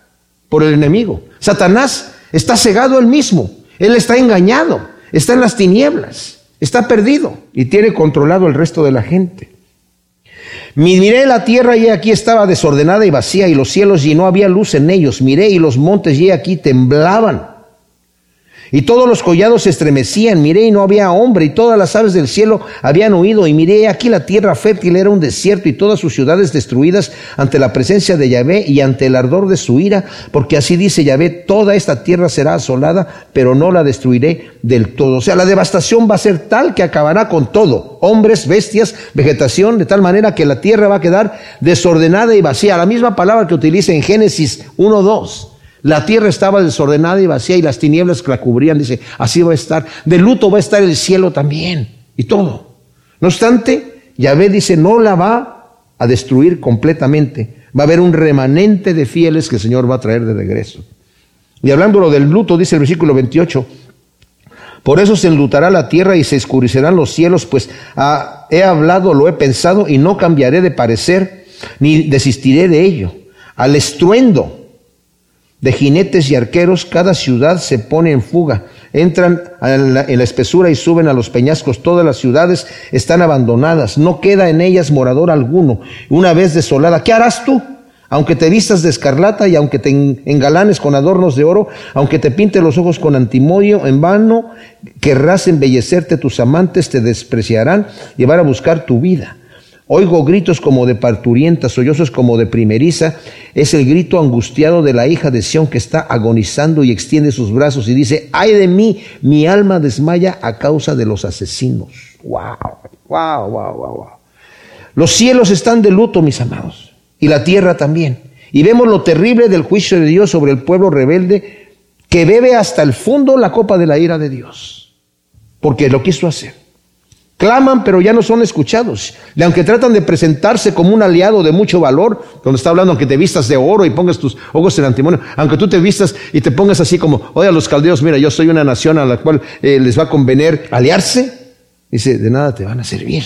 por el enemigo. Satanás está cegado él mismo. Él está engañado. Está en las tinieblas. Está perdido y tiene controlado el resto de la gente. Miré la tierra y aquí estaba desordenada y vacía y los cielos y no había luz en ellos. Miré y los montes y aquí temblaban y todos los collados se estremecían, miré y no había hombre, y todas las aves del cielo habían huido, y miré aquí la tierra fértil era un desierto, y todas sus ciudades destruidas ante la presencia de Yahvé y ante el ardor de su ira, porque así dice Yahvé, toda esta tierra será asolada, pero no la destruiré del todo. O sea, la devastación va a ser tal que acabará con todo, hombres, bestias, vegetación, de tal manera que la tierra va a quedar desordenada y vacía. La misma palabra que utiliza en Génesis 1.2. La tierra estaba desordenada y vacía y las tinieblas que la cubrían, dice, así va a estar. De luto va a estar el cielo también y todo. No obstante, Yahvé dice, no la va a destruir completamente. Va a haber un remanente de fieles que el Señor va a traer de regreso. Y hablándolo del luto, dice el versículo 28, por eso se enlutará la tierra y se escurecerán los cielos, pues ah, he hablado, lo he pensado y no cambiaré de parecer, ni desistiré de ello. Al estruendo de jinetes y arqueros, cada ciudad se pone en fuga. Entran en la, espesura y suben a los peñascos. Todas las ciudades están abandonadas. No queda en ellas morador alguno. Una vez desolada, ¿qué harás tú? Aunque te vistas de escarlata y aunque te engalanes con adornos de oro, aunque te pinte los ojos con antimodio, en vano querrás embellecerte, tus amantes te despreciarán y van a buscar tu vida. Oigo gritos como de parturienta, sollozos como de primeriza. Es el grito angustiado de la hija de Sión que está agonizando y extiende sus brazos y dice, ay de mí, mi alma desmaya a causa de los asesinos. Wow, wow, wow, wow, wow. Los cielos están de luto, mis amados, y la tierra también. Y vemos lo terrible del juicio de Dios sobre el pueblo rebelde que bebe hasta el fondo la copa de la ira de Dios, porque lo quiso hacer. Claman, pero ya no son escuchados. Y aunque tratan de presentarse como un aliado de mucho valor, cuando está hablando, aunque te vistas de oro y pongas tus ojos en antimonio, aunque tú te vistas y te pongas así como, oye a los caldeos, mira, yo soy una nación a la cual eh, les va a convenir aliarse, dice, de nada te van a servir.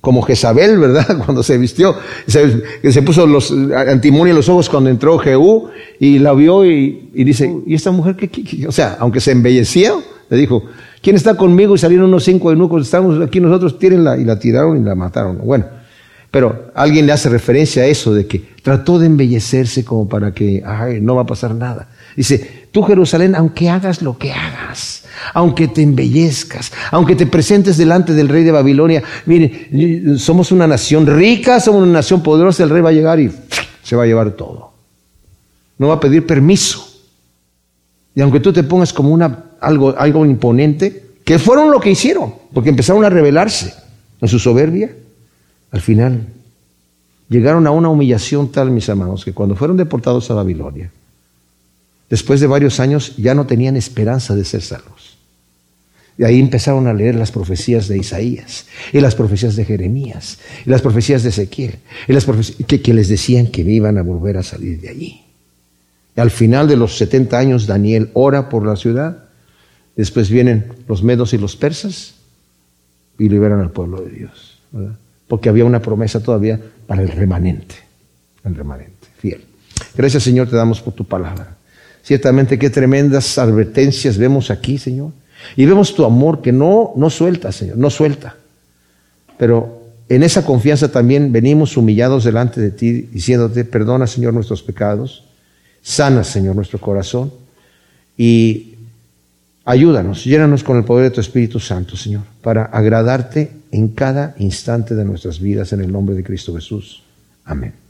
Como Jezabel, ¿verdad? Cuando se vistió, se, se puso los antimonio en los ojos cuando entró Jehú y la vio y, dice, ¿y esta mujer qué, qué? O sea, aunque se embellecía, le dijo, ¿quién está conmigo? Y salieron unos cinco eunucos, estamos aquí nosotros, tírenla, y la tiraron y la mataron. Bueno, pero alguien le hace referencia a eso, de que trató de embellecerse como para que, no va a pasar nada. Dice, tú Jerusalén, aunque hagas lo que hagas, aunque te embellezcas, aunque te presentes delante del rey de Babilonia, mire, somos una nación rica, somos una nación poderosa, el rey va a llegar y se va a llevar todo. No va a pedir permiso. Y aunque tú te pongas como una algo, algo imponente, que fueron lo que hicieron, porque empezaron a rebelarse en su soberbia. Al final llegaron a una humillación tal, mis amados, que cuando fueron deportados a Babilonia, después de varios años ya no tenían esperanza de ser salvos. Y ahí empezaron a leer las profecías de Isaías, y las profecías de Jeremías, y las profecías de Ezequiel, y las profecías que, que les decían que iban a volver a salir de allí. Al final de los 70 años, Daniel ora por la ciudad Después vienen los medos y los persas y liberan al pueblo de Dios. Porque había una promesa todavía para el remanente. El remanente, fiel. Gracias Señor, te damos por tu palabra. Ciertamente qué tremendas advertencias vemos aquí, Señor. Y vemos tu amor que no, no suelta, Señor, no suelta. Pero en esa confianza también venimos humillados delante de ti, diciéndote, perdona, Señor, nuestros pecados. Sana, Señor, nuestro corazón. Y Ayúdanos, llénanos con el poder de tu Espíritu Santo, Señor, para agradarte en cada instante de nuestras vidas en el nombre de Cristo Jesús. Amén.